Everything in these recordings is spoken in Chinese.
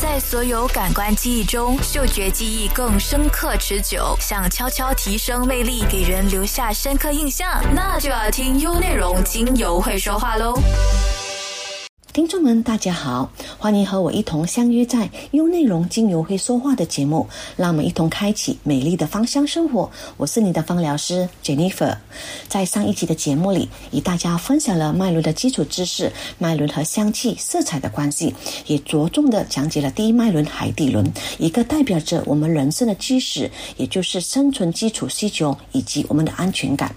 在所有感官记忆中，嗅觉记忆更深刻持久。想悄悄提升魅力，给人留下深刻印象，那就要听优内容精油会说话喽。听众们，大家好，欢迎和我一同相约在优内容精油会说话的节目，让我们一同开启美丽的芳香生活。我是你的芳疗师 Jennifer。在上一集的节目里，与大家分享了脉轮的基础知识，脉轮和香气、色彩的关系，也着重的讲解了第一脉轮海底轮，一个代表着我们人生的基石，也就是生存基础需求以及我们的安全感。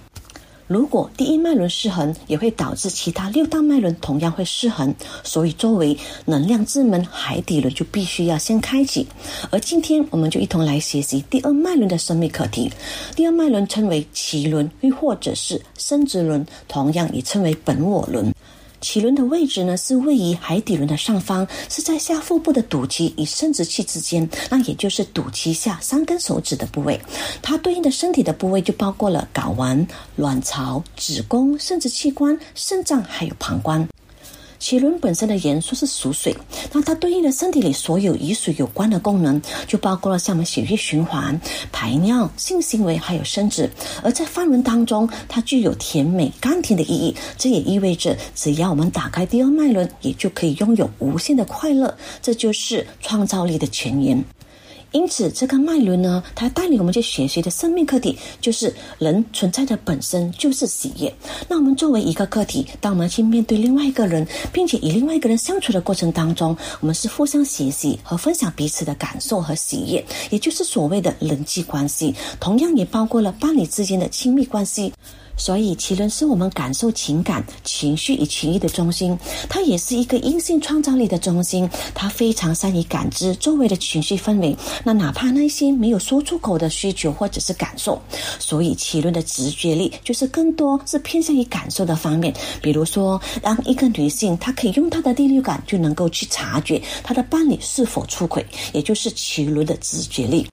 如果第一脉轮失衡，也会导致其他六大脉轮同样会失衡。所以，作为能量之门，海底轮就必须要先开启。而今天，我们就一同来学习第二脉轮的生命课题。第二脉轮称为脐轮，又或者是生殖轮，同样也称为本我轮。脐轮的位置呢，是位于海底轮的上方，是在下腹部的肚脐与生殖器之间，那也就是肚脐下三根手指的部位。它对应的身体的部位就包括了睾丸、卵巢、子宫、生殖器官、肾脏还有膀胱。脐轮本身的元素是属水，那它对应的身体里所有与水有关的功能，就包括了像我们血液循环、排尿、性行为还有生殖。而在梵文当中，它具有甜美、甘甜的意义。这也意味着，只要我们打开第二脉轮，也就可以拥有无限的快乐。这就是创造力的泉源。因此，这个脉轮呢，它带领我们去学习的生命课题，就是人存在的本身就是喜悦。那我们作为一个个体，当我们去面对另外一个人，并且与另外一个人相处的过程当中，我们是互相学习和分享彼此的感受和喜悦，也就是所谓的人际关系。同样也包括了伴侣之间的亲密关系。所以，脐轮是我们感受情感、情绪与情欲的中心，它也是一个阴性创造力的中心。它非常善于感知周围的情绪氛围，那哪怕那些没有说出口的需求或者是感受。所以，脐轮的直觉力就是更多是偏向于感受的方面。比如说，当一个女性，她可以用她的第六感就能够去察觉她的伴侣是否出轨，也就是脐轮的直觉力。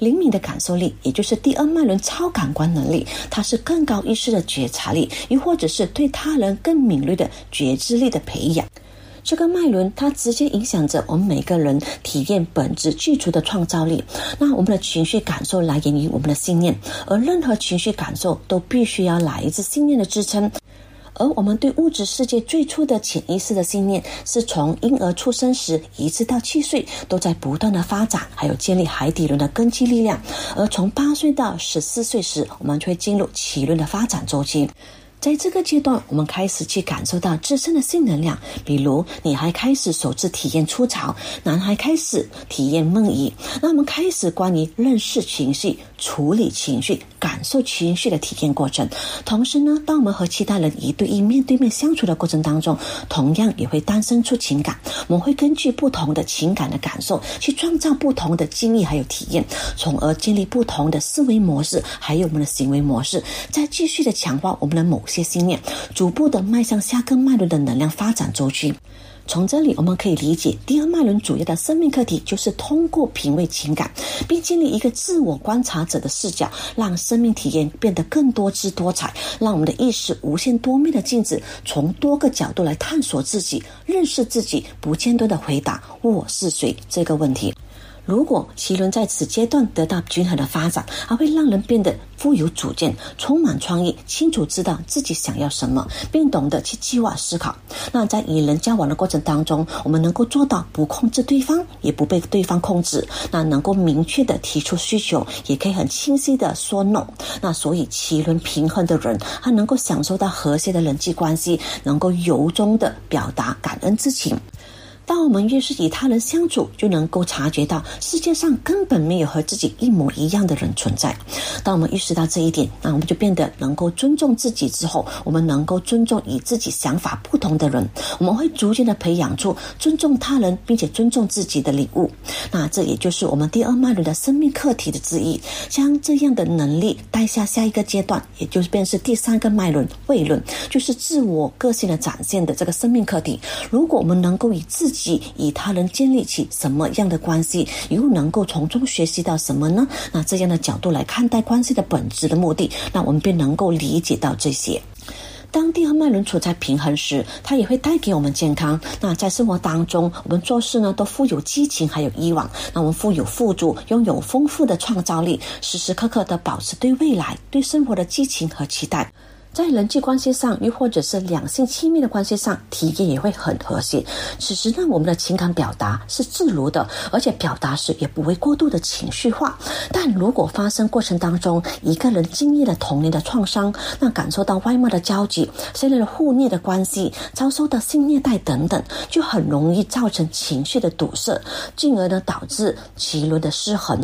灵敏的感受力，也就是第二脉轮超感官能力，它是更高意识的觉察力，又或者是对他人更敏锐的觉知力的培养。这个脉轮它直接影响着我们每个人体验本质具足的创造力。那我们的情绪感受来源于我们的信念，而任何情绪感受都必须要来自信念的支撑。而我们对物质世界最初的潜意识的信念，是从婴儿出生时一直到七岁，都在不断的发展，还有建立海底轮的根基力量。而从八岁到十四岁时，我们就会进入脐轮的发展周期。在这个阶段，我们开始去感受到自身的性能量，比如女孩开始首次体验初潮，男孩开始体验梦遗。那我们开始关于认识情绪、处理情绪、感受情绪的体验过程。同时呢，当我们和其他人一对一面对面相处的过程当中，同样也会诞生出情感。我们会根据不同的情感的感受，去创造不同的经历还有体验，从而建立不同的思维模式，还有我们的行为模式，再继续的强化我们的某。些信念，逐步的迈向下个脉轮的能量发展周期。从这里我们可以理解，第二脉轮主要的生命课题就是通过品味情感，并建立一个自我观察者的视角，让生命体验变得更多姿多彩，让我们的意识无限多面的镜子，从多个角度来探索自己，认识自己，不间断的回答“我是谁”这个问题。如果脐轮在此阶段得到均衡的发展，还会让人变得富有主见、充满创意、清楚知道自己想要什么，并懂得去计划思考。那在与人交往的过程当中，我们能够做到不控制对方，也不被对方控制。那能够明确的提出需求，也可以很清晰的说 no。那所以脐轮平衡的人，他能够享受到和谐的人际关系，能够由衷的表达感恩之情。当我们越是与他人相处，就能够察觉到世界上根本没有和自己一模一样的人存在。当我们意识到这一点，那我们就变得能够尊重自己。之后，我们能够尊重与自己想法不同的人。我们会逐渐的培养出尊重他人并且尊重自己的礼物。那这也就是我们第二脉轮的生命课题的之一。将这样的能力带下下一个阶段，也就是便是第三个脉轮位轮，就是自我个性的展现的这个生命课题。如果我们能够以自己与他人建立起什么样的关系，又能够从中学习到什么呢？那这样的角度来看待关系的本质的目的，那我们便能够理解到这些。当第二脉轮处在平衡时，它也会带给我们健康。那在生活当中，我们做事呢都富有激情，还有欲望。那我们富有富足，拥有丰富的创造力，时时刻刻的保持对未来、对生活的激情和期待。在人际关系上，又或者是两性亲密的关系上，体验也会很和谐。此时呢，我们的情感表达是自如的，而且表达时也不会过度的情绪化。但如果发生过程当中，一个人经历了童年的创伤，那感受到外貌的交集，建立了互虐的关系，遭受到性虐待等等，就很容易造成情绪的堵塞，进而呢导致脐轮的失衡。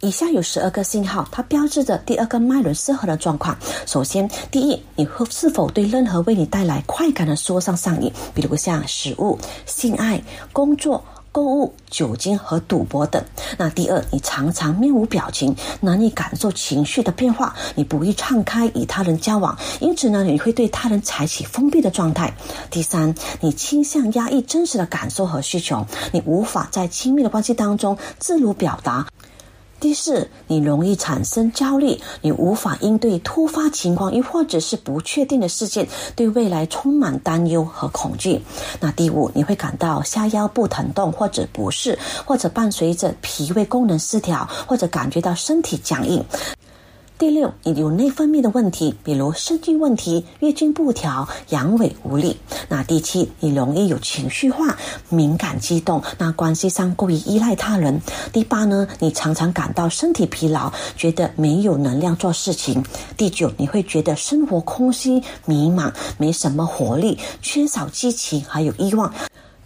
以下有十二个信号，它标志着第二个脉轮失衡的状况。首先，第一，你会是否对任何为你带来快感的说上上瘾，比如像食物、性爱、工作、购物、酒精和赌博等。那第二，你常常面无表情，难以感受情绪的变化，你不易敞开与他人交往，因此呢，你会对他人采取封闭的状态。第三，你倾向压抑真实的感受和需求，你无法在亲密的关系当中自如表达。第四，你容易产生焦虑，你无法应对突发情况，又或者是不确定的事件，对未来充满担忧和恐惧。那第五，你会感到下腰部疼痛或者不适，或者伴随着脾胃功能失调，或者感觉到身体僵硬。第六，你有内分泌的问题，比如肾经问题、月经不调、阳痿无力。那第七，你容易有情绪化、敏感、激动，那关系上过于依赖他人。第八呢，你常常感到身体疲劳，觉得没有能量做事情。第九，你会觉得生活空虚、迷茫，没什么活力，缺少激情，还有欲望。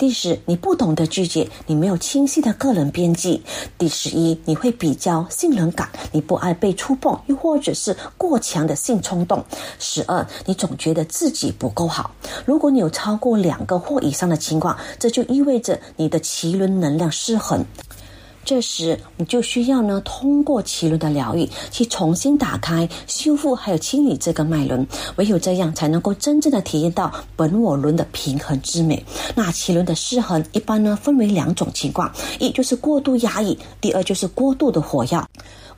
第十，你不懂得拒绝，你没有清晰的个人边际。第十一，你会比较信任感，你不爱被触碰，又或者是过强的性冲动。十二，你总觉得自己不够好。如果你有超过两个或以上的情况，这就意味着你的奇轮能量失衡。这时，你就需要呢，通过脐轮的疗愈，去重新打开、修复还有清理这个脉轮。唯有这样，才能够真正的体验到本我轮的平衡之美。那脐轮的失衡，一般呢分为两种情况：一就是过度压抑，第二就是过度的火药。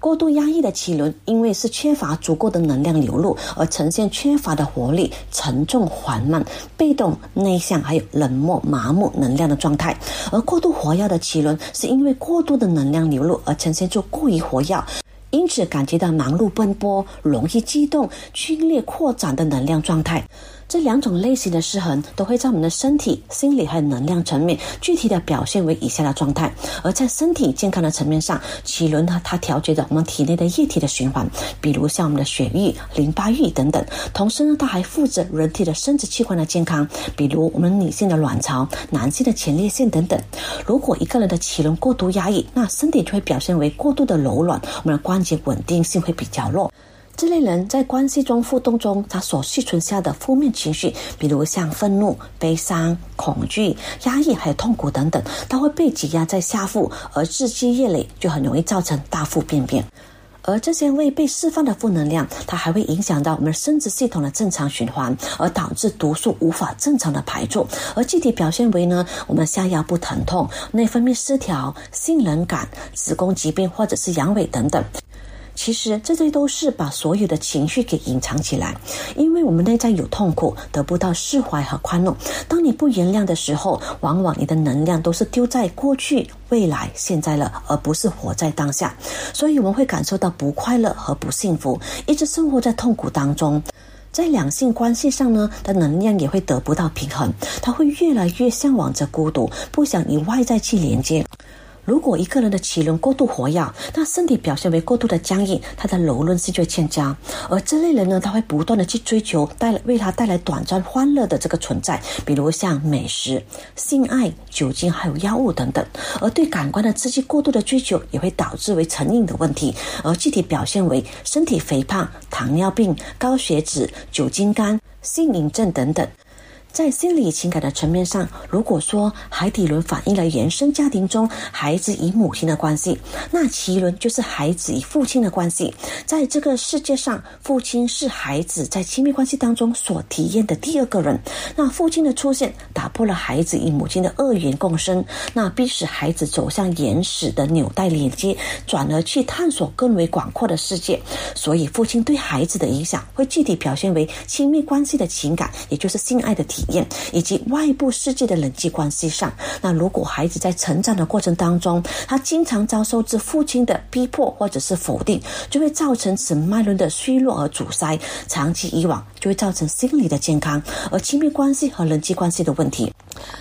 过度压抑的脐轮，因为是缺乏足够的能量流入，而呈现缺乏的活力、沉重缓慢、被动内向，还有冷漠麻木能量的状态；而过度活跃的脐轮，是因为过度的能量流入而呈现出过于活跃，因此感觉到忙碌奔波、容易激动、剧烈扩展的能量状态。这两种类型的失衡都会在我们的身体、心理还有能量层面具体的表现为以下的状态。而在身体健康的层面上，脐轮呢，它调节着我们体内的液体的循环，比如像我们的血液、淋巴液等等。同时呢，它还负责人体的生殖器官的健康，比如我们女性的卵巢、男性的前列腺等等。如果一个人的脐轮过度压抑，那身体就会表现为过度的柔软，我们的关节稳定性会比较弱。这类人在关系中互动中，他所蓄存下的负面情绪，比如像愤怒、悲伤、恐惧、压抑，还有痛苦等等，他会被挤压在下腹，而日积月累，就很容易造成大腹便便。而这些未被释放的负能量，它还会影响到我们生殖系统的正常循环，而导致毒素无法正常的排出。而具体表现为呢，我们下腰部疼痛、内分泌失调、性冷感、子宫疾病或者是阳痿等等。其实这些都是把所有的情绪给隐藏起来，因为我们内在有痛苦，得不到释怀和宽容。当你不原谅的时候，往往你的能量都是丢在过去、未来、现在了，而不是活在当下。所以我们会感受到不快乐和不幸福，一直生活在痛苦当中。在两性关系上呢，的能量也会得不到平衡，他会越来越向往着孤独，不想与外在去连接。如果一个人的脐轮过度活跃，那身体表现为过度的僵硬，他的柔韧性就会欠佳。而这类人呢，他会不断的去追求带来为他带来短暂欢乐的这个存在，比如像美食、性爱、酒精还有药物等等。而对感官的刺激过度的追求，也会导致为成瘾的问题，而具体表现为身体肥胖、糖尿病、高血脂、酒精肝、性瘾症等等。在心理情感的层面上，如果说海底轮反映了原生家庭中孩子与母亲的关系，那脐轮就是孩子与父亲的关系。在这个世界上，父亲是孩子在亲密关系当中所体验的第二个人。那父亲的出现打破了孩子与母亲的二元共生，那逼使孩子走向原始的纽带连接，转而去探索更为广阔的世界。所以，父亲对孩子的影响会具体表现为亲密关系的情感，也就是性爱的体。验以及外部世界的人际关系上，那如果孩子在成长的过程当中，他经常遭受至父亲的逼迫或者是否定，就会造成此脉轮的虚弱而阻塞，长期以往就会造成心理的健康，而亲密关系和人际关系的问题。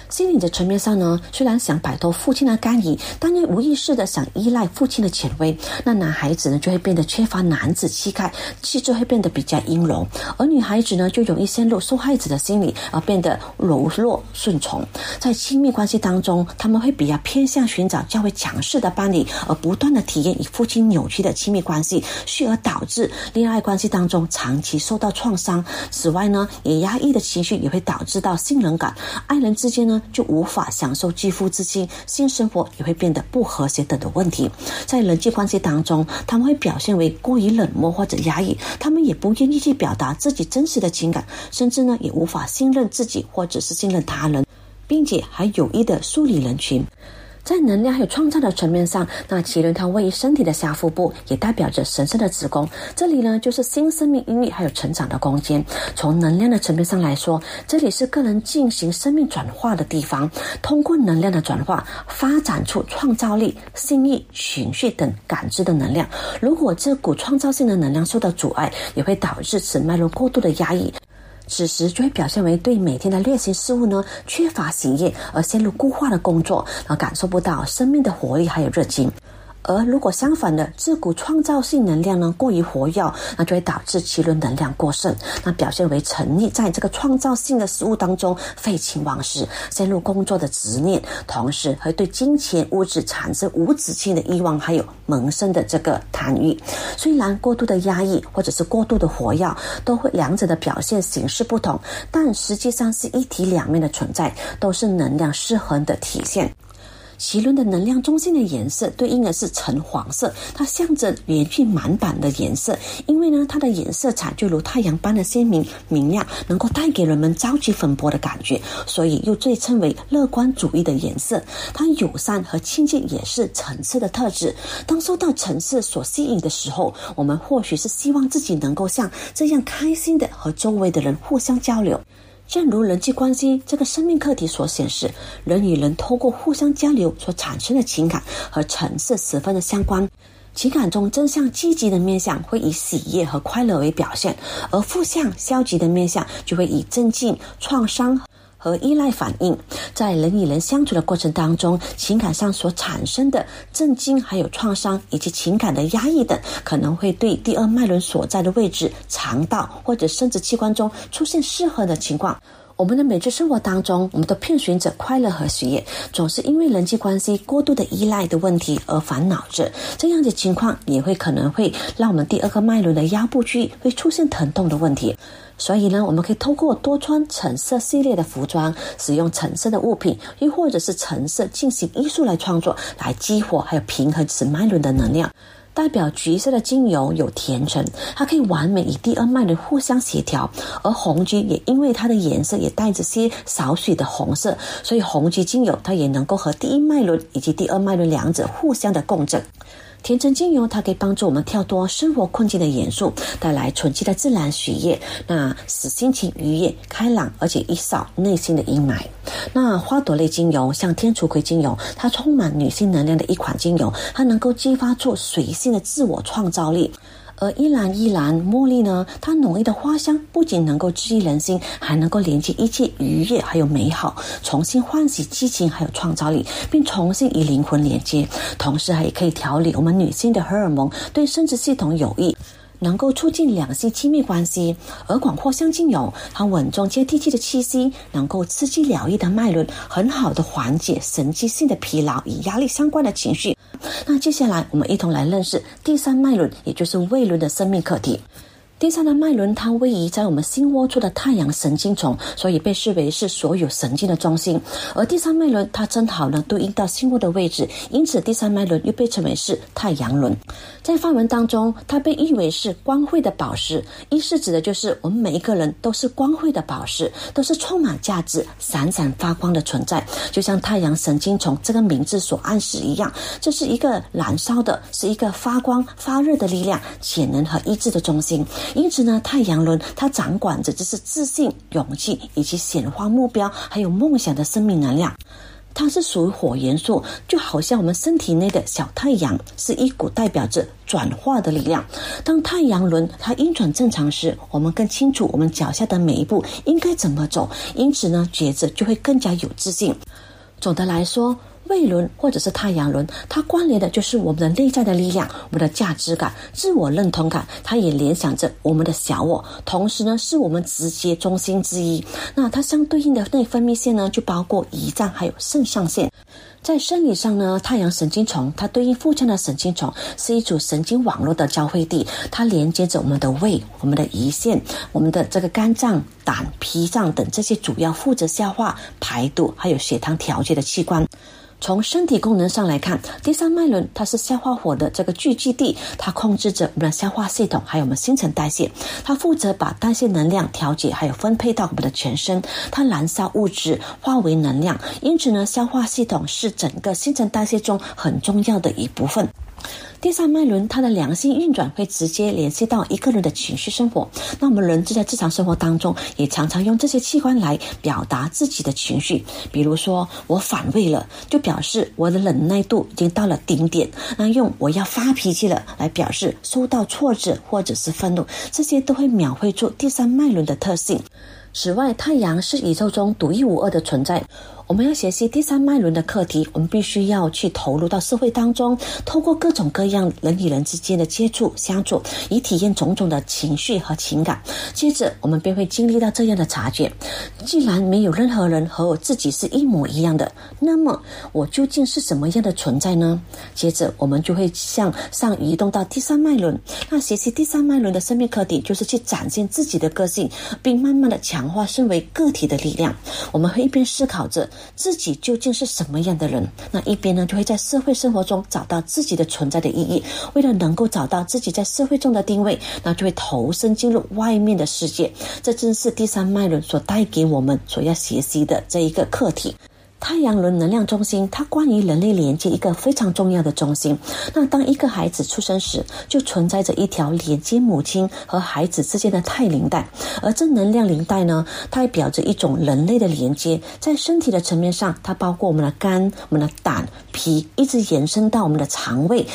心理的层面上呢，虽然想摆脱父亲的干预，但又无意识的想依赖父亲的权威，那男孩子呢就会变得缺乏男子气概，气质会变得比较阴柔，而女孩子呢就容易陷入受害者的心理，而变得柔弱顺从。在亲密关系当中，他们会比较偏向寻找较为强势的伴侣，而不断的体验与父亲扭曲的亲密关系，继而导致恋爱关系当中长期受到创伤。此外呢，也压抑的情绪也会导致到信任感，爱人之间呢。就无法享受肌肤之亲，性生活也会变得不和谐等的问题。在人际关系当中，他们会表现为过于冷漠或者压抑，他们也不愿意去表达自己真实的情感，甚至呢也无法信任自己或者是信任他人，并且还有意的疏离人群。在能量还有创造的层面上，那脐轮它位于身体的下腹部，也代表着神圣的子宫。这里呢，就是新生命孕育还有成长的空间。从能量的层面上来说，这里是个人进行生命转化的地方。通过能量的转化，发展出创造力、心意、情绪等感知的能量。如果这股创造性的能量受到阻碍，也会导致此脉轮过度的压抑。此时就会表现为对每天的例行事物呢缺乏喜悦，而陷入固化的工作，而感受不到生命的活力还有热情。而如果相反的，这股创造性能量呢过于活跃，那就会导致其轮能量过剩，那表现为沉溺在这个创造性的事物当中，废寝忘食，陷入工作的执念，同时会对金钱物质产生无止境的欲望，还有萌生的这个贪欲。虽然过度的压抑或者是过度的活跃，都会两者的表现形式不同，但实际上是一体两面的存在，都是能量失衡的体现。脐轮的能量中心的颜色对应的是橙黄色，它象征连续满版的颜色。因为呢，它的颜色彩就如太阳般的鲜明明亮，能够带给人们朝气蓬勃的感觉，所以又被称为乐观主义的颜色。它友善和亲近也是层次的特质。当受到层次所吸引的时候，我们或许是希望自己能够像这样开心的和周围的人互相交流。正如人际关系这个生命课题所显示，人与人通过互相交流所产生的情感和层次十分的相关。情感中正向积极的面相会以喜悦和快乐为表现，而负向消极的面相就会以镇静、创伤。和依赖反应，在人与人相处的过程当中，情感上所产生的震惊、还有创伤以及情感的压抑等，可能会对第二脉轮所在的位置、肠道或者生殖器官中出现失衡的情况。我们的每日生活当中，我们都遍寻着快乐和喜悦，总是因为人际关系过度的依赖的问题而烦恼着。这样的情况也会可能会让我们第二个脉轮的腰部区域会出现疼痛的问题。所以呢，我们可以通过多穿橙色系列的服装，使用橙色的物品，又或者是橙色进行艺术来创作，来激活还有平衡此脉轮的能量。代表橘色的精油有甜橙，它可以完美与第二脉轮互相协调；而红橘也因为它的颜色也带着些少许的红色，所以红橘精油它也能够和第一脉轮以及第二脉轮两者互相的共振。甜橙精油，它可以帮助我们跳脱生活困境的严肃，带来纯净的自然喜悦，那使心情愉悦、开朗，而且一扫内心的阴霾。那花朵类精油，像天竺葵精油，它充满女性能量的一款精油，它能够激发出随性的自我创造力。而依兰依兰茉莉呢，它浓郁的花香不仅能够治愈人心，还能够连接一切愉悦还有美好，重新唤醒激情还有创造力，并重新与灵魂连接。同时，还可以调理我们女性的荷尔蒙，对生殖系统有益。能够促进两性亲密关系，而广阔香精油和稳重接地气的气息，能够刺激疗愈的脉轮，很好的缓解神经性的疲劳与压力相关的情绪。那接下来我们一同来认识第三脉轮，也就是胃轮的生命课题。第三的脉轮，它位于在我们心窝处的太阳神经丛，所以被视为是所有神经的中心。而第三脉轮，它正好呢对应到心窝的位置，因此第三脉轮又被称为是太阳轮。在梵文当中，它被誉为是光辉的宝石，意思指的就是我们每一个人都是光辉的宝石，都是充满价值、闪闪发光的存在，就像太阳神经丛这个名字所暗示一样，这是一个燃烧的，是一个发光发热的力量、潜能和意志的中心。因此呢，太阳轮它掌管着就是自信、勇气以及显化目标还有梦想的生命能量。它是属于火元素，就好像我们身体内的小太阳，是一股代表着转化的力量。当太阳轮它运转正常时，我们更清楚我们脚下的每一步应该怎么走，因此呢，觉着就会更加有自信。总的来说。胃轮或者是太阳轮，它关联的就是我们的内在的力量、我们的价值感、自我认同感。它也联想着我们的小我，同时呢，是我们直接中心之一。那它相对应的内分泌腺呢，就包括胰脏还有肾上腺。在生理上呢，太阳神经丛它对应腹腔的神经丛，是一组神经网络的交汇地，它连接着我们的胃、我们的胰腺、我们的这个肝脏、胆、脾脏等这些主要负责消化、排毒还有血糖调节的器官。从身体功能上来看，第三脉轮它是消化火的这个聚集地，它控制着我们的消化系统，还有我们新陈代谢。它负责把代谢能量调节，还有分配到我们的全身。它燃烧物质化为能量，因此呢，消化系统是整个新陈代谢中很重要的一部分。第三脉轮，它的良性运转会直接联系到一个人的情绪生活。那我们人就在日常生活当中，也常常用这些器官来表达自己的情绪。比如说，我反胃了，就表示我的忍耐度已经到了顶点。那用我要发脾气了，来表示受到挫折或者是愤怒，这些都会描绘出第三脉轮的特性。此外，太阳是宇宙中独一无二的存在。我们要学习第三脉轮的课题，我们必须要去投入到社会当中，透过各种各样人与人之间的接触相处，以体验种种的情绪和情感。接着，我们便会经历到这样的察觉：既然没有任何人和我自己是一模一样的，那么我究竟是什么样的存在呢？接着，我们就会向上移动到第三脉轮。那学习第三脉轮的生命课题，就是去展现自己的个性，并慢慢的强化身为个体的力量。我们会一边思考着。自己究竟是什么样的人？那一边呢，就会在社会生活中找到自己的存在的意义。为了能够找到自己在社会中的定位，那就会投身进入外面的世界。这正是第三脉轮所带给我们所要学习的这一个课题。太阳轮能量中心，它关于人类连接一个非常重要的中心。那当一个孩子出生时，就存在着一条连接母亲和孩子之间的太灵带，而这能量灵带呢，代表着一种人类的连接。在身体的层面上，它包括我们的肝、我们的胆、脾，一直延伸到我们的肠胃。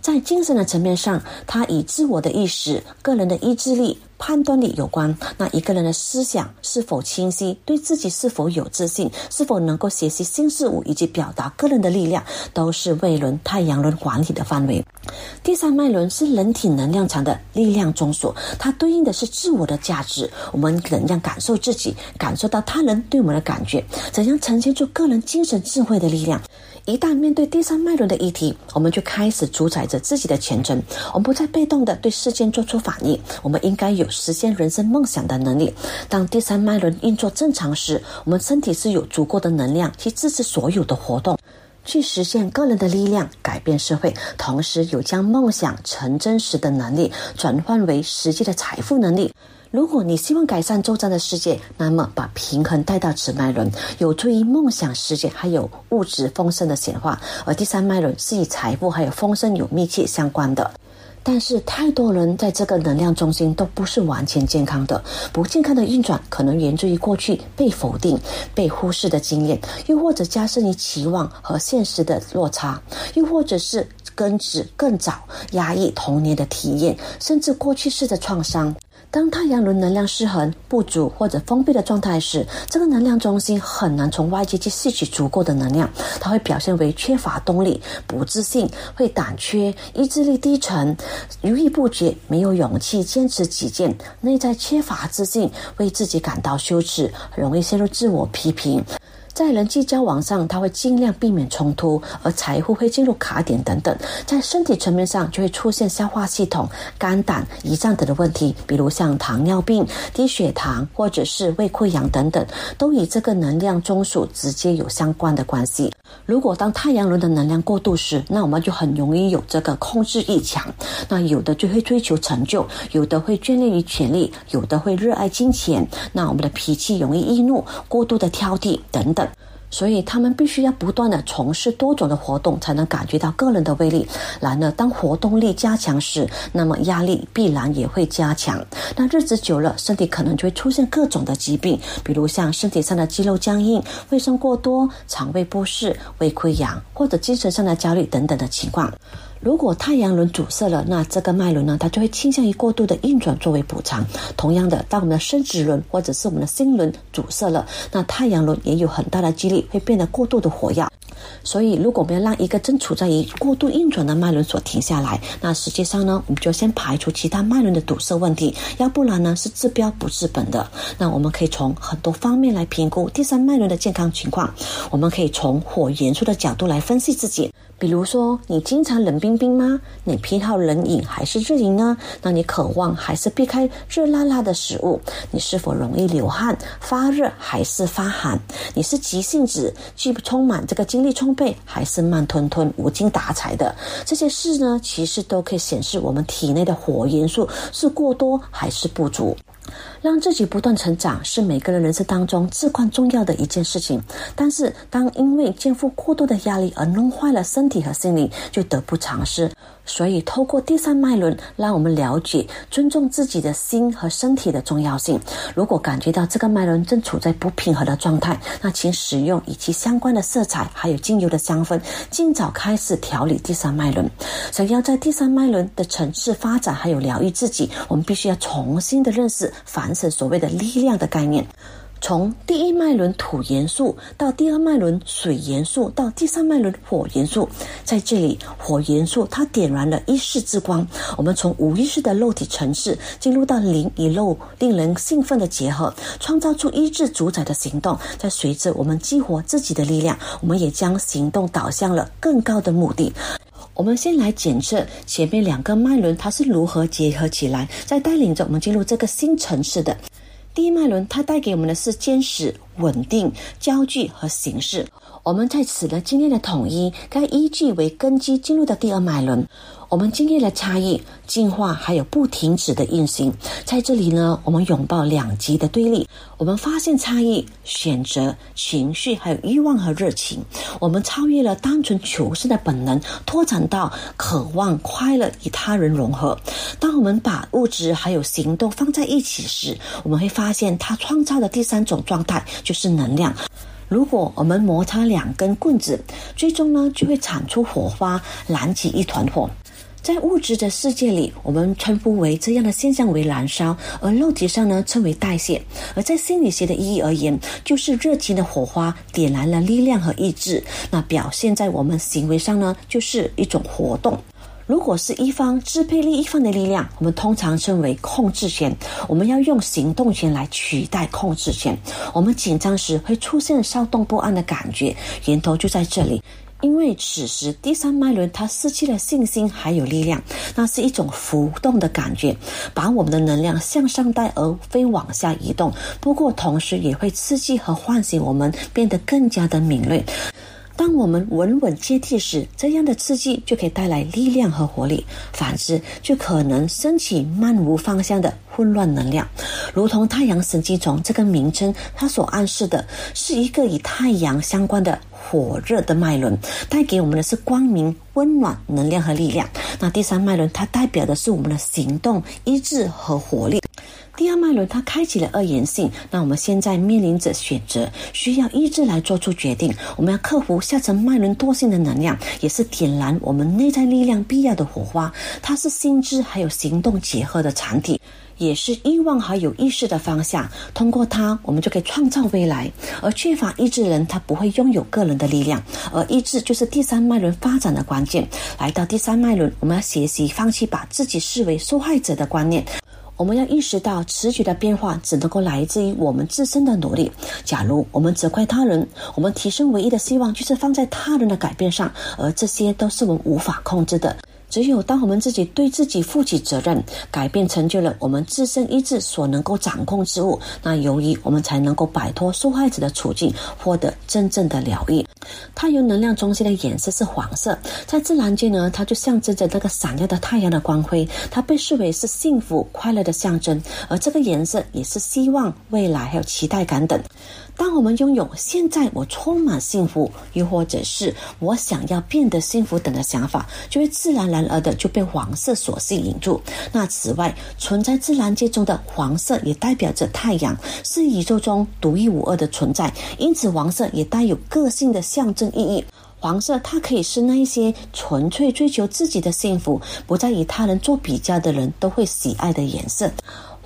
在精神的层面上，它以自我的意识、个人的意志力。判断力有关，那一个人的思想是否清晰，对自己是否有自信，是否能够学习新事物，以及表达个人的力量，都是胃轮、太阳轮管理的范围。第三脉轮是人体能量场的力量中枢，它对应的是自我的价值。我们怎样感受自己，感受到他人对我们的感觉，怎样呈现出个人精神智慧的力量。一旦面对第三脉轮的议题，我们就开始主宰着自己的前程。我们不再被动的对事件做出反应，我们应该有实现人生梦想的能力。当第三脉轮运作正常时，我们身体是有足够的能量去支持所有的活动，去实现个人的力量，改变社会，同时有将梦想成真实的能力，转换为实际的财富能力。如果你希望改善周遭的世界，那么把平衡带到此脉轮，有助于梦想世界还有物质丰盛的显化。而第三脉轮是与财富还有丰盛有密切相关的。但是，太多人在这个能量中心都不是完全健康的。不健康的运转可能源自于过去被否定、被忽视的经验，又或者加深于期望和现实的落差，又或者是根植更早压抑童年的体验，甚至过去式的创伤。当太阳轮能量失衡、不足或者封闭的状态时，这个能量中心很难从外界去吸取足够的能量，它会表现为缺乏动力、不自信、会胆怯、意志力低沉、犹豫不决、没有勇气坚持己见、内在缺乏自信、为自己感到羞耻、容易陷入自我批评。在人际交往上，他会尽量避免冲突，而财富会进入卡点等等。在身体层面上，就会出现消化系统、肝胆、胰脏等的问题，比如像糖尿病、低血糖或者是胃溃疡等等，都与这个能量中枢直接有相关的关系。如果当太阳轮的能量过度时，那我们就很容易有这个控制欲强。那有的就会追求成就，有的会眷恋于权力，有的会热爱金钱。那我们的脾气容易易怒，过度的挑剔等等。所以他们必须要不断的从事多种的活动，才能感觉到个人的威力。然而，当活动力加强时，那么压力必然也会加强。那日子久了，身体可能就会出现各种的疾病，比如像身体上的肌肉僵硬、卫生过多、肠胃不适、胃溃疡，或者精神上的焦虑等等的情况。如果太阳轮阻塞了，那这个脉轮呢，它就会倾向于过度的运转作为补偿。同样的，当我们的生殖轮或者是我们的心轮阻塞了，那太阳轮也有很大的几率会变得过度的活跃。所以，如果我们要让一个正处在于过度运转的脉轮所停下来，那实际上呢，我们就先排除其他脉轮的堵塞问题，要不然呢是治标不治本的。那我们可以从很多方面来评估第三脉轮的健康情况。我们可以从火元素的角度来分析自己。比如说，你经常冷冰冰吗？你偏好冷饮还是热饮呢？那你渴望还是避开热辣辣的食物？你是否容易流汗、发热还是发寒？你是急性子，既不充满这个精力充沛，还是慢吞吞、无精打采的？这些事呢，其实都可以显示我们体内的火元素是过多还是不足。让自己不断成长是每个人人生当中至关重要的一件事情。但是，当因为肩负过度的压力而弄坏了身体和心灵，就得不偿失。所以，透过第三脉轮，让我们了解尊重自己的心和身体的重要性。如果感觉到这个脉轮正处在不平衡的状态，那请使用以及相关的色彩还有精油的香氛，尽早开始调理第三脉轮。想要在第三脉轮的层次发展还有疗愈自己，我们必须要重新的认识凡是所谓的力量的概念。从第一脉轮土元素到第二脉轮水元素，到第三脉轮火元素，在这里火元素它点燃了意识之光。我们从无意识的肉体层次进入到灵与肉令人兴奋的结合，创造出意志主宰的行动。在随着我们激活自己的力量，我们也将行动导向了更高的目的。我们先来检测前面两个脉轮它是如何结合起来，再带领着我们进入这个新层次的。第一脉轮，它带给我们的是坚实、稳定、焦距和形式。我们在此呢今天的统一，该依据为根基进入的第二脉轮。我们经历了差异、进化，还有不停止的运行。在这里呢，我们拥抱两极的对立。我们发现差异、选择、情绪，还有欲望和热情。我们超越了单纯求生的本能，拓展到渴望快乐与他人融合。当我们把物质还有行动放在一起时，我们会发现它创造的第三种状态就是能量。如果我们摩擦两根棍子，最终呢就会产出火花，燃起一团火。在物质的世界里，我们称呼为这样的现象为燃烧，而肉体上呢称为代谢。而在心理学的意义而言，就是热情的火花点燃了力量和意志。那表现在我们行为上呢，就是一种活动。如果是一方支配另一方的力量，我们通常称为控制权。我们要用行动权来取代控制权。我们紧张时会出现骚动不安的感觉，源头就在这里。因为此时第三脉轮它失去了信心，还有力量，那是一种浮动的感觉，把我们的能量向上带而非往下移动。不过同时也会刺激和唤醒我们，变得更加的敏锐。当我们稳稳接地时，这样的刺激就可以带来力量和活力；反之，就可能升起漫无方向的混乱能量。如同太阳神经丛这个名称，它所暗示的是一个与太阳相关的火热的脉轮，带给我们的是光明、温暖、能量和力量。那第三脉轮，它代表的是我们的行动、意志和活力。第二脉轮它开启了二元性，那我们现在面临着选择，需要意志来做出决定。我们要克服下层脉轮惰性的能量，也是点燃我们内在力量必要的火花。它是心智还有行动结合的产体，也是欲望还有意识的方向。通过它，我们就可以创造未来。而缺乏意志的人，他不会拥有个人的力量，而意志就是第三脉轮发展的关键。来到第三脉轮，我们要学习放弃把自己视为受害者的观念。我们要意识到，此举的变化只能够来自于我们自身的努力。假如我们责怪他人，我们提升唯一的希望就是放在他人的改变上，而这些都是我们无法控制的。只有当我们自己对自己负起责任，改变成就了我们自身意志所能够掌控之物，那由于我们才能够摆脱受害者的处境，获得真正的疗愈。太阳能量中心的颜色是黄色，在自然界呢，它就象征着那个闪耀的太阳的光辉，它被视为是幸福快乐的象征，而这个颜色也是希望、未来还有期待感等。当我们拥有现在我充满幸福，又或者是我想要变得幸福等的想法，就会自然而然的就被黄色所吸引住。那此外，存在自然界中的黄色也代表着太阳，是宇宙中独一无二的存在，因此黄色也带有个性的象征意义。黄色它可以是那一些纯粹追求自己的幸福，不再与他人做比较的人都会喜爱的颜色。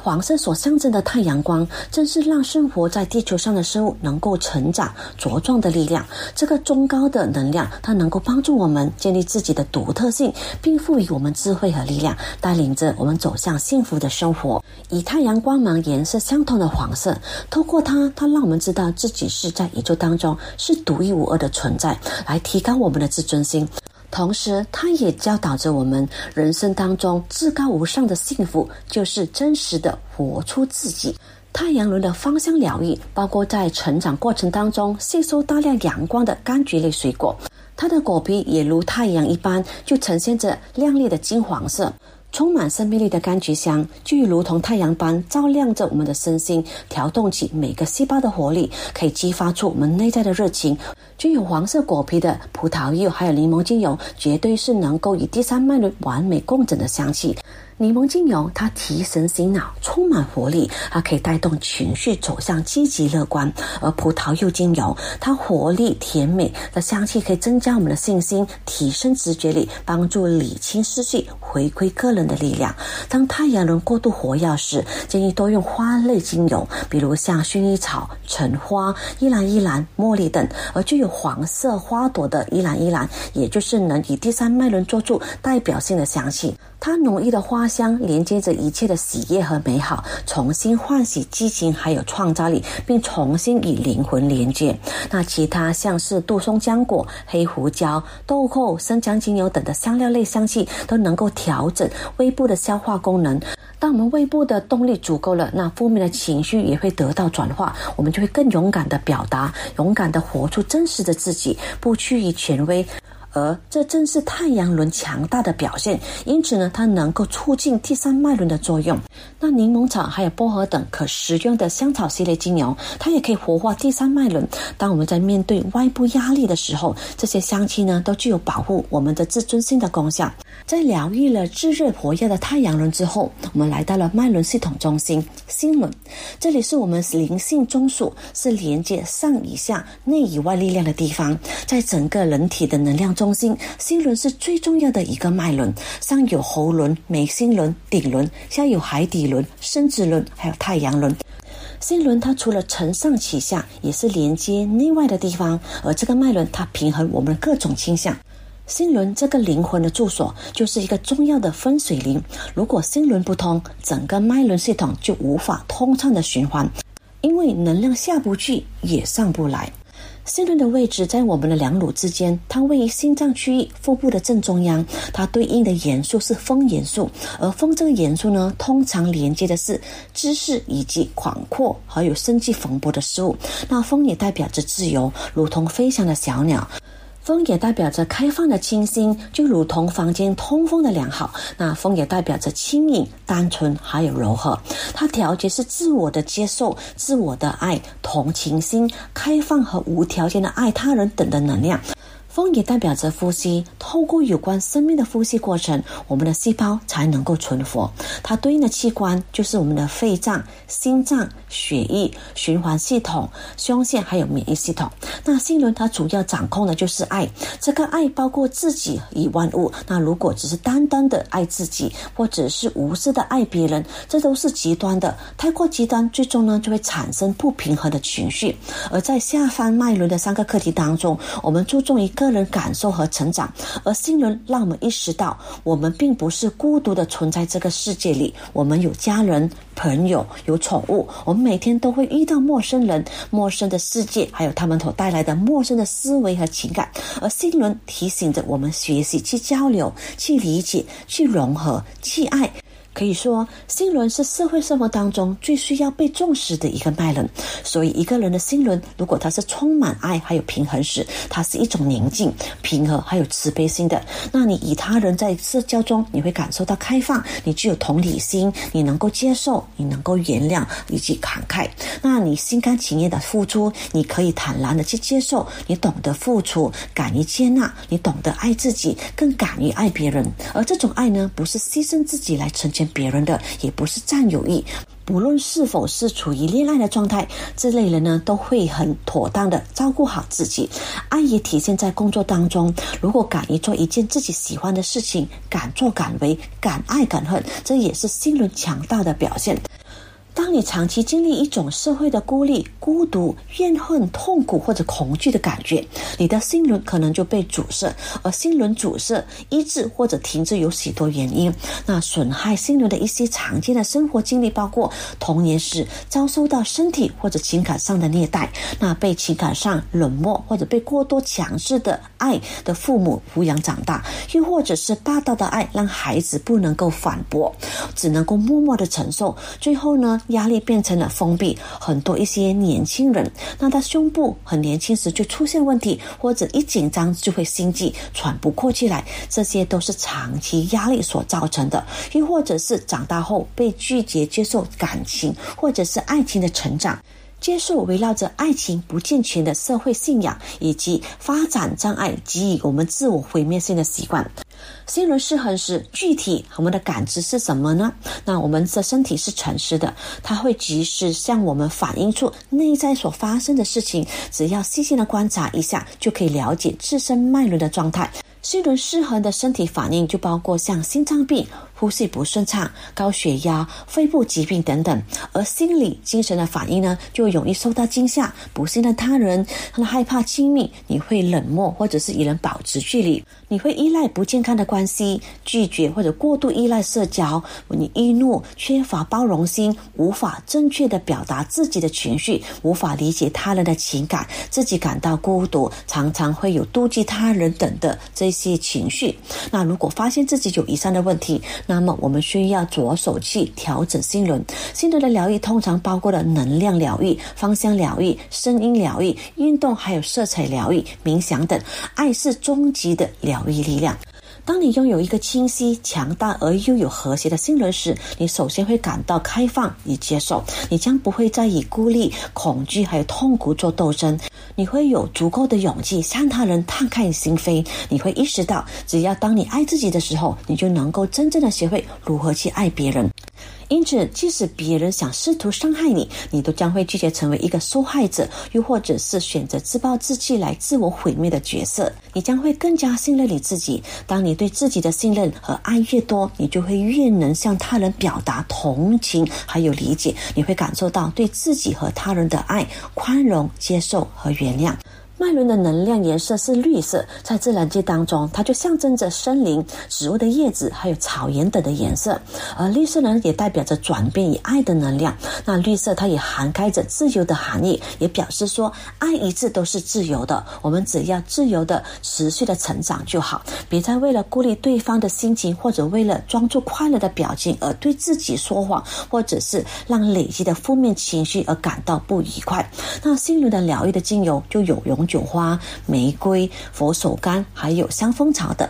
黄色所象征的太阳光，正是让生活在地球上的生物能够成长茁壮的力量。这个中高的能量，它能够帮助我们建立自己的独特性，并赋予我们智慧和力量，带领着我们走向幸福的生活。以太阳光芒颜色相同的黄色，透过它，它让我们知道自己是在宇宙当中是独一无二的存在，来提高我们的自尊心。同时，它也教导着我们，人生当中至高无上的幸福，就是真实的活出自己。太阳轮的芳香疗愈，包括在成长过程当中吸收大量阳光的柑橘类水果，它的果皮也如太阳一般，就呈现着亮丽的金黄色。充满生命力的柑橘香，就如同太阳般照亮着我们的身心，调动起每个细胞的活力，可以激发出我们内在的热情。具有黄色果皮的葡萄柚还有柠檬精油，绝对是能够与第三脉轮完美共振的香气。柠檬精油它提神醒脑，充满活力，它可以带动情绪走向积极乐观；而葡萄柚精油它活力甜美的香气可以增加我们的信心，提升直觉力，帮助理清思绪，回归个人的力量。当太阳轮过度活跃时，建议多用花类精油，比如像薰衣草、橙花、依兰依兰、茉莉等；而具有黄色花朵的依兰依兰，也就是能以第三脉轮做出代表性的香气。它浓郁的花香连接着一切的喜悦和美好，重新唤醒激情还有创造力，并重新与灵魂连接。那其他像是杜松浆果、黑胡椒、豆蔻、生姜精油等的香料类香气，都能够调整胃部的消化功能。当我们胃部的动力足够了，那负面的情绪也会得到转化，我们就会更勇敢的表达，勇敢的活出真实的自己，不屈于权威。而这正是太阳轮强大的表现，因此呢，它能够促进第三脉轮的作用。那柠檬草还有薄荷等可食用的香草系列精油，它也可以活化第三脉轮。当我们在面对外部压力的时候，这些香气呢，都具有保护我们的自尊心的功效。在疗愈了炙热活跃的太阳轮之后，我们来到了脉轮系统中心心轮，这里是我们灵性中枢，是连接上以下、内以外力量的地方，在整个人体的能量。中心心轮是最重要的一个脉轮，上有喉轮、眉心轮、顶轮，下有海底轮、生殖轮，还有太阳轮。心轮它除了承上启下，也是连接内外的地方。而这个脉轮它平衡我们的各种倾向。心轮这个灵魂的住所，就是一个重要的分水岭。如果心轮不通，整个脉轮系统就无法通畅的循环，因为能量下不去，也上不来。心轮的位置在我们的两乳之间，它位于心脏区域腹部的正中央。它对应的元素是风元素，而风这个元素呢，通常连接的是知识以及广阔还有生机蓬勃的事物。那风也代表着自由，如同飞翔的小鸟。风也代表着开放的清新，就如同房间通风的良好。那风也代表着轻盈、单纯，还有柔和。它调节是自我的接受、自我的爱、同情心、开放和无条件的爱他人等的能量。风也代表着呼吸，透过有关生命的呼吸过程，我们的细胞才能够存活。它对应的器官就是我们的肺脏、心脏、血液循环系统、胸腺还有免疫系统。那心轮它主要掌控的就是爱，这个爱包括自己与万物。那如果只是单单的爱自己，或者是无私的爱别人，这都是极端的。太过极端，最终呢就会产生不平衡的情绪。而在下方脉轮的三个课题当中，我们注重一个。个人感受和成长。而新轮让我们意识到，我们并不是孤独的存在这个世界里，我们有家人、朋友、有宠物，我们每天都会遇到陌生人、陌生的世界，还有他们所带来的陌生的思维和情感。而新轮提醒着我们学习去交流、去理解、去融合、去爱。可以说，心轮是社会生活当中最需要被重视的一个脉轮。所以，一个人的心轮，如果他是充满爱还有平衡时，它是一种宁静、平和还有慈悲心的。那你与他人在社交中，你会感受到开放，你具有同理心，你能够接受，你能够原谅以及慷慨。那你心甘情愿的付出，你可以坦然的去接受，你懂得付出，敢于接纳，你懂得爱自己，更敢于爱别人。而这种爱呢，不是牺牲自己来成就别人的也不是占有欲，不论是否是处于恋爱的状态，这类人呢都会很妥当的照顾好自己。爱也体现在工作当中，如果敢于做一件自己喜欢的事情，敢作敢为，敢爱敢恨，这也是心轮强大的表现。当你长期经历一种社会的孤立、孤独、怨恨、痛苦或者恐惧的感觉，你的心轮可能就被阻塞。而心轮阻塞、医治或者停滞有许多原因。那损害心轮的一些常见的生活经历，包括童年时遭受到身体或者情感上的虐待，那被情感上冷漠或者被过多强势的爱的父母抚养长大，又或者是霸道的爱让孩子不能够反驳，只能够默默的承受，最后呢？压力变成了封闭，很多一些年轻人，那他胸部很年轻时就出现问题，或者一紧张就会心悸、喘不过气来，这些都是长期压力所造成的，又或者是长大后被拒绝接受感情，或者是爱情的成长。接受围绕着爱情不健全的社会信仰以及发展障碍，给予我们自我毁灭性的习惯。心轮失衡时，具体我们的感知是什么呢？那我们的身体是诚实的，它会及时向我们反映出内在所发生的事情。只要细心的观察一下，就可以了解自身脉轮的状态。心轮失衡的身体反应就包括像心脏病。呼吸不顺畅、高血压、肺部疾病等等，而心理、精神的反应呢，就容易受到惊吓、不信任他人、害怕亲密，你会冷漠或者是与人保持距离，你会依赖不健康的关系，拒绝或者过度依赖社交，你易怒、缺乏包容心，无法正确的表达自己的情绪，无法理解他人的情感，自己感到孤独，常常会有妒忌他人等的这些情绪。那如果发现自己有以上的问题，那么，我们需要着手去调整心轮。心轮的疗愈通常包括了能量疗愈、芳香疗愈、声音疗愈、运动，还有色彩疗愈、冥想等。爱是终极的疗愈力量。当你拥有一个清晰、强大而又有和谐的心轮时，你首先会感到开放与接受。你将不会再以孤立、恐惧还有痛苦做斗争。你会有足够的勇气向他人探开心扉。你会意识到，只要当你爱自己的时候，你就能够真正的学会如何去爱别人。因此，即使别人想试图伤害你，你都将会拒绝成为一个受害者，又或者是选择自暴自弃来自我毁灭的角色。你将会更加信任你自己。当你对自己的信任和爱越多，你就会越能向他人表达同情还有理解。你会感受到对自己和他人的爱、宽容、接受和原谅。脉轮的能量颜色是绿色，在自然界当中，它就象征着森林、植物的叶子，还有草原等的颜色。而绿色呢，也代表着转变与爱的能量。那绿色它也涵盖着自由的含义，也表示说，爱一直都是自由的。我们只要自由的、持续的成长就好，别再为了孤立对方的心情，或者为了装作快乐的表情而对自己说谎，或者是让累积的负面情绪而感到不愉快。那心轮的疗愈的精油就有用。酒花、玫瑰、佛手柑，还有香蜂草等。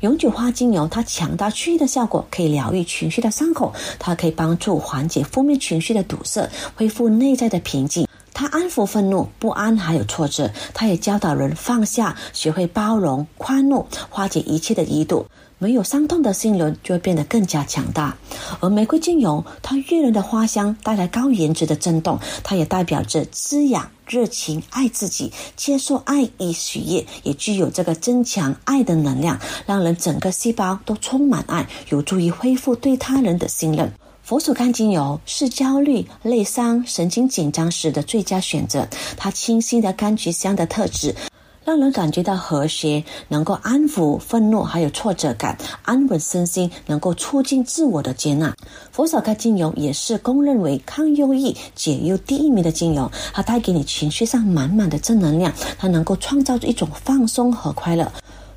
永久花精油，它强大治愈的效果，可以疗愈情绪的伤口，它可以帮助缓解负面情绪的堵塞，恢复内在的平静。它安抚愤怒、不安还有挫折。它也教导人放下，学会包容、宽恕，化解一切的疑堵。没有伤痛的心轮就会变得更加强大，而玫瑰精油它悦人的花香带来高颜值的震动，它也代表着滋养、热情、爱自己、接受爱与喜悦，也具有这个增强爱的能量，让人整个细胞都充满爱，有助于恢复对他人的信任。佛手柑精油是焦虑、内伤、神经紧张时的最佳选择，它清新的柑橘香的特质。让人感觉到和谐，能够安抚愤怒还有挫折感，安稳身心，能够促进自我的接纳。佛手柑精油也是公认为抗忧郁、解忧第一名的精油，它带给你情绪上满满的正能量，它能够创造一种放松和快乐。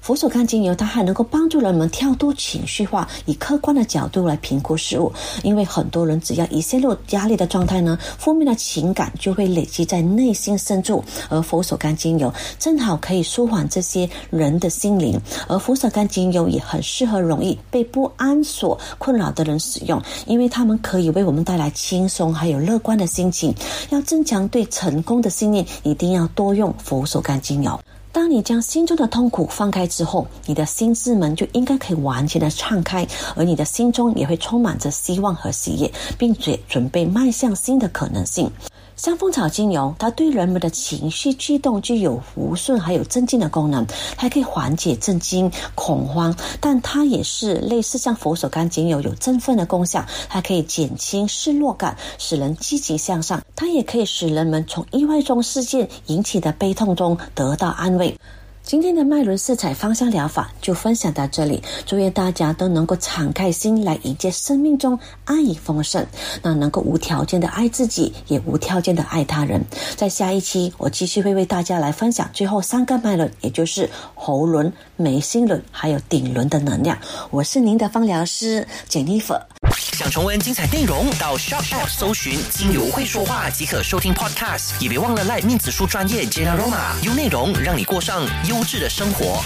佛手柑精油，它还能够帮助人们跳脱情绪化，以客观的角度来评估事物。因为很多人只要一陷入压力的状态呢，负面的情感就会累积在内心深处，而佛手柑精油正好可以舒缓这些人的心灵。而佛手柑精油也很适合容易被不安所困扰的人使用，因为它们可以为我们带来轻松还有乐观的心情。要增强对成功的信念，一定要多用佛手柑精油。当你将心中的痛苦放开之后，你的心智门就应该可以完全的敞开，而你的心中也会充满着希望和喜悦，并且准备迈向新的可能性。香蜂草精油，它对人们的情绪驱动具有抚顺还有镇静的功能，还可以缓解震惊、恐慌。但它也是类似像佛手柑精油有振奋的功效，它可以减轻失落感，使人积极向上。它也可以使人们从意外中事件引起的悲痛中得到安慰。今天的脉轮色彩芳香疗法就分享到这里，祝愿大家都能够敞开心来迎接生命中爱与丰盛，那能够无条件的爱自己，也无条件的爱他人。在下一期，我继续会为大家来分享最后三个脉轮，也就是喉轮、眉心轮还有顶轮的能量。我是您的芳疗师 Jennifer。想重温精彩内容，到 Shop App 搜寻“精油会说话”即可收听 Podcast。也别忘了赖面子书专业 Jenna Roma，用内容让你过上优质的生活。